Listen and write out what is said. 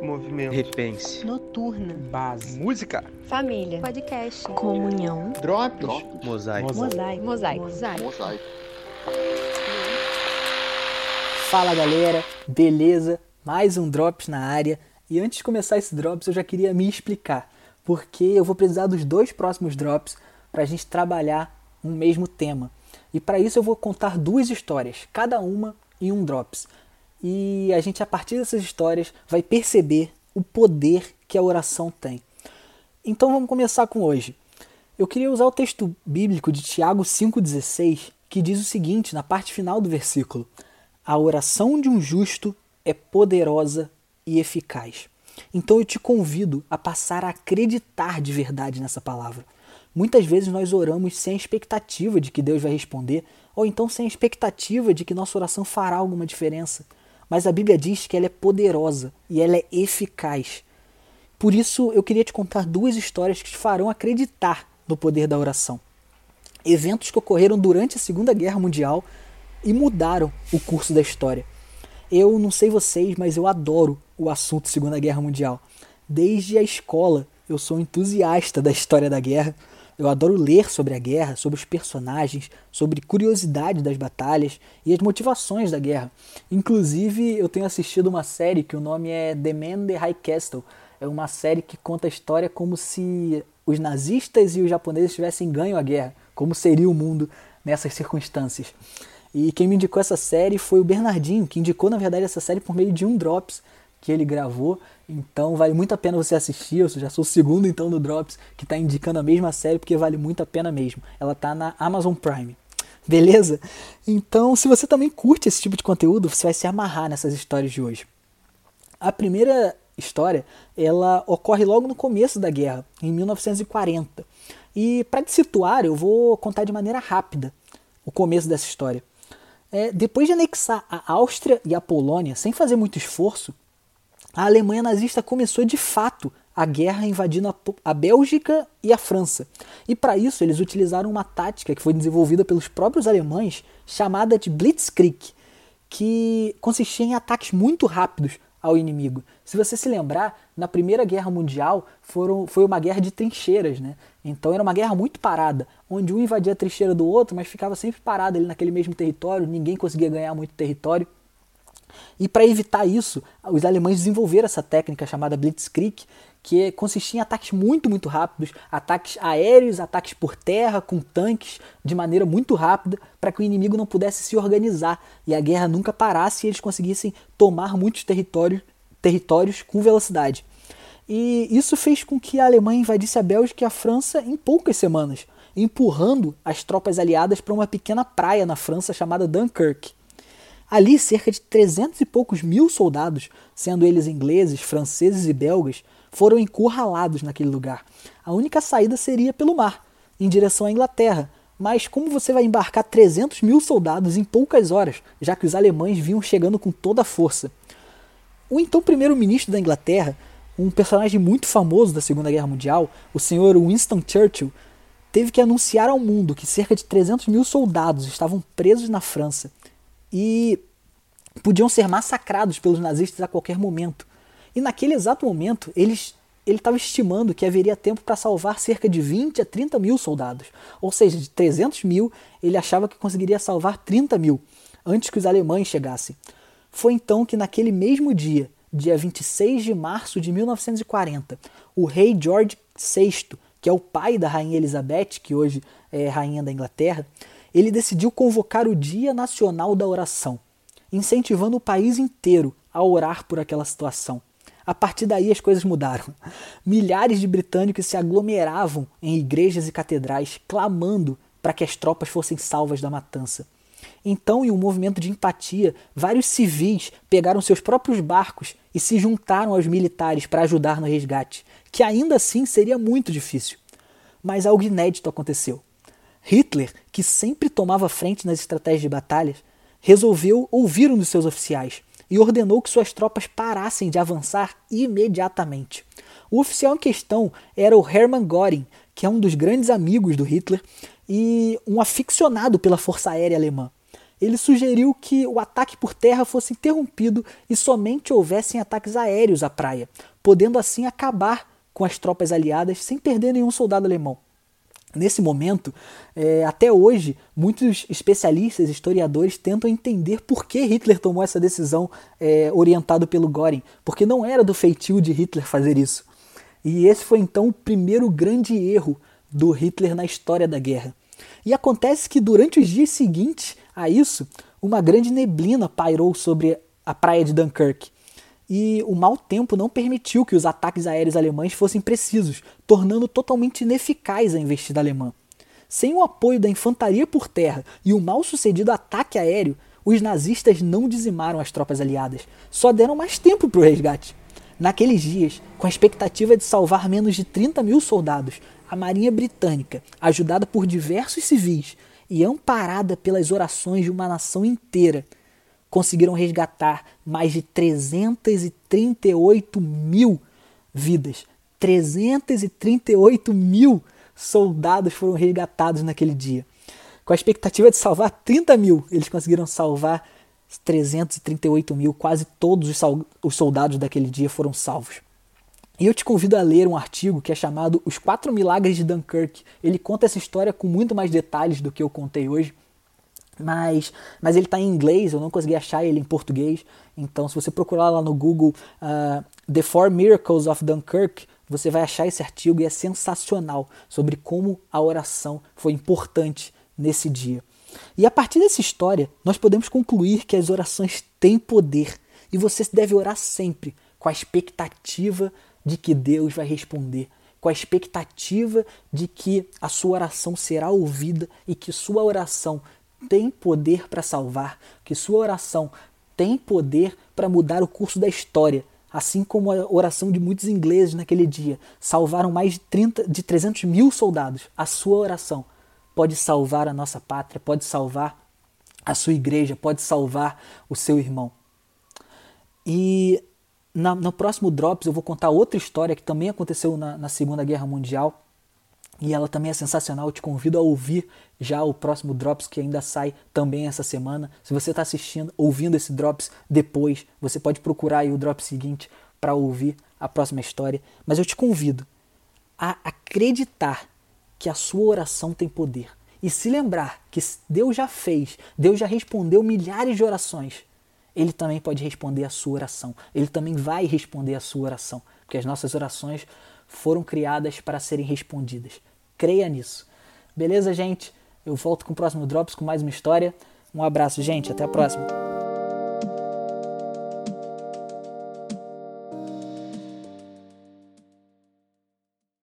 Movimento. Repense. Noturna. Base. Música. Família. Podcast. Comunhão. Drops. Mosaico. Mosaico. Mosaico. Mosaico. Fala galera, beleza? Mais um Drops na área. E antes de começar esse Drops, eu já queria me explicar, porque eu vou precisar dos dois próximos Drops para a gente trabalhar um mesmo tema. E para isso eu vou contar duas histórias, cada uma em um Drops. E a gente, a partir dessas histórias, vai perceber o poder que a oração tem. Então vamos começar com hoje. Eu queria usar o texto bíblico de Tiago 5,16, que diz o seguinte, na parte final do versículo: A oração de um justo é poderosa e eficaz. Então eu te convido a passar a acreditar de verdade nessa palavra. Muitas vezes nós oramos sem a expectativa de que Deus vai responder, ou então sem a expectativa de que nossa oração fará alguma diferença. Mas a Bíblia diz que ela é poderosa e ela é eficaz. Por isso eu queria te contar duas histórias que te farão acreditar no poder da oração. Eventos que ocorreram durante a Segunda Guerra Mundial e mudaram o curso da história. Eu não sei vocês, mas eu adoro o assunto Segunda Guerra Mundial. Desde a escola, eu sou entusiasta da história da guerra. Eu adoro ler sobre a guerra, sobre os personagens, sobre curiosidade das batalhas e as motivações da guerra. Inclusive, eu tenho assistido uma série que o nome é The Man the High Castle. É uma série que conta a história como se os nazistas e os japoneses tivessem ganho a guerra, como seria o mundo nessas circunstâncias. E quem me indicou essa série foi o Bernardinho, que indicou na verdade essa série por meio de um Drops que ele gravou. Então vale muito a pena você assistir. Eu já sou o segundo então no Drops que está indicando a mesma série porque vale muito a pena mesmo. Ela está na Amazon Prime. Beleza? Então, se você também curte esse tipo de conteúdo, você vai se amarrar nessas histórias de hoje. A primeira história, ela ocorre logo no começo da guerra, em 1940. E para te situar, eu vou contar de maneira rápida o começo dessa história. É, depois de anexar a Áustria e a Polônia sem fazer muito esforço, a Alemanha nazista começou de fato a guerra invadindo a, a Bélgica e a França. E para isso eles utilizaram uma tática que foi desenvolvida pelos próprios alemães, chamada de Blitzkrieg, que consistia em ataques muito rápidos ao inimigo. Se você se lembrar, na Primeira Guerra Mundial foram, foi uma guerra de trincheiras, né? Então era uma guerra muito parada, onde um invadia a trincheira do outro, mas ficava sempre parado ali naquele mesmo território, ninguém conseguia ganhar muito território. E para evitar isso, os alemães desenvolveram essa técnica chamada Blitzkrieg, que consistia em ataques muito, muito rápidos, ataques aéreos, ataques por terra, com tanques, de maneira muito rápida, para que o inimigo não pudesse se organizar e a guerra nunca parasse e eles conseguissem tomar muitos territórios, territórios com velocidade. E isso fez com que a Alemanha invadisse a Bélgica e a França em poucas semanas, empurrando as tropas aliadas para uma pequena praia na França chamada Dunkirk. Ali, cerca de 300 e poucos mil soldados, sendo eles ingleses, franceses e belgas, foram encurralados naquele lugar. A única saída seria pelo mar, em direção à Inglaterra. Mas como você vai embarcar 300 mil soldados em poucas horas, já que os alemães vinham chegando com toda a força? O então primeiro-ministro da Inglaterra, um personagem muito famoso da Segunda Guerra Mundial, o senhor Winston Churchill, teve que anunciar ao mundo que cerca de 300 mil soldados estavam presos na França e podiam ser massacrados pelos nazistas a qualquer momento. E naquele exato momento, eles, ele estava estimando que haveria tempo para salvar cerca de 20 a 30 mil soldados. Ou seja, de 300 mil, ele achava que conseguiria salvar 30 mil antes que os alemães chegassem. Foi então que, naquele mesmo dia, dia 26 de março de 1940, o rei George VI, que é o pai da rainha Elizabeth, que hoje é rainha da Inglaterra, ele decidiu convocar o Dia Nacional da Oração, incentivando o país inteiro a orar por aquela situação. A partir daí as coisas mudaram. Milhares de britânicos se aglomeravam em igrejas e catedrais, clamando para que as tropas fossem salvas da matança. Então, em um movimento de empatia, vários civis pegaram seus próprios barcos e se juntaram aos militares para ajudar no resgate, que ainda assim seria muito difícil. Mas algo inédito aconteceu. Hitler, que sempre tomava frente nas estratégias de batalhas, resolveu ouvir um dos seus oficiais e ordenou que suas tropas parassem de avançar imediatamente. O oficial em questão era o Hermann Göring, que é um dos grandes amigos do Hitler e um aficionado pela Força Aérea Alemã. ele sugeriu que o ataque por terra fosse interrompido e somente houvessem ataques aéreos à praia, podendo assim acabar com as tropas aliadas sem perder nenhum soldado alemão. Nesse momento, é, até hoje, muitos especialistas, historiadores tentam entender por que Hitler tomou essa decisão é, orientado pelo Göring, porque não era do feitio de Hitler fazer isso. E esse foi então o primeiro grande erro do Hitler na história da guerra. E acontece que durante os dias seguintes a isso, uma grande neblina pairou sobre a praia de Dunkirk. E o mau tempo não permitiu que os ataques aéreos alemães fossem precisos, tornando totalmente ineficaz a investida alemã. Sem o apoio da infantaria por terra e o mal sucedido ataque aéreo, os nazistas não dizimaram as tropas aliadas, só deram mais tempo para o resgate. Naqueles dias, com a expectativa de salvar menos de 30 mil soldados, a Marinha Britânica, ajudada por diversos civis e amparada pelas orações de uma nação inteira, conseguiram resgatar mais de 338 mil vidas. 338 mil soldados foram resgatados naquele dia. Com a expectativa de salvar 30 mil, eles conseguiram salvar 338 mil. Quase todos os soldados daquele dia foram salvos. E eu te convido a ler um artigo que é chamado Os Quatro Milagres de Dunkirk. Ele conta essa história com muito mais detalhes do que eu contei hoje. Mas, mas ele está em inglês, eu não consegui achar ele em português. Então, se você procurar lá no Google uh, The Four Miracles of Dunkirk, você vai achar esse artigo e é sensacional sobre como a oração foi importante nesse dia. E a partir dessa história, nós podemos concluir que as orações têm poder e você deve orar sempre com a expectativa de que Deus vai responder, com a expectativa de que a sua oração será ouvida e que sua oração tem poder para salvar, que sua oração tem poder para mudar o curso da história, assim como a oração de muitos ingleses naquele dia salvaram mais de, 30, de 300 mil soldados. A sua oração pode salvar a nossa pátria, pode salvar a sua igreja, pode salvar o seu irmão. E na, no próximo Drops eu vou contar outra história que também aconteceu na, na Segunda Guerra Mundial. E ela também é sensacional. Eu te convido a ouvir já o próximo Drops que ainda sai também essa semana. Se você está assistindo, ouvindo esse Drops depois, você pode procurar o Drops seguinte para ouvir a próxima história. Mas eu te convido a acreditar que a sua oração tem poder. E se lembrar que Deus já fez, Deus já respondeu milhares de orações ele também pode responder a sua oração. Ele também vai responder a sua oração, porque as nossas orações foram criadas para serem respondidas. Creia nisso. Beleza, gente? Eu volto com o próximo Drops com mais uma história. Um abraço, gente. Até a próxima.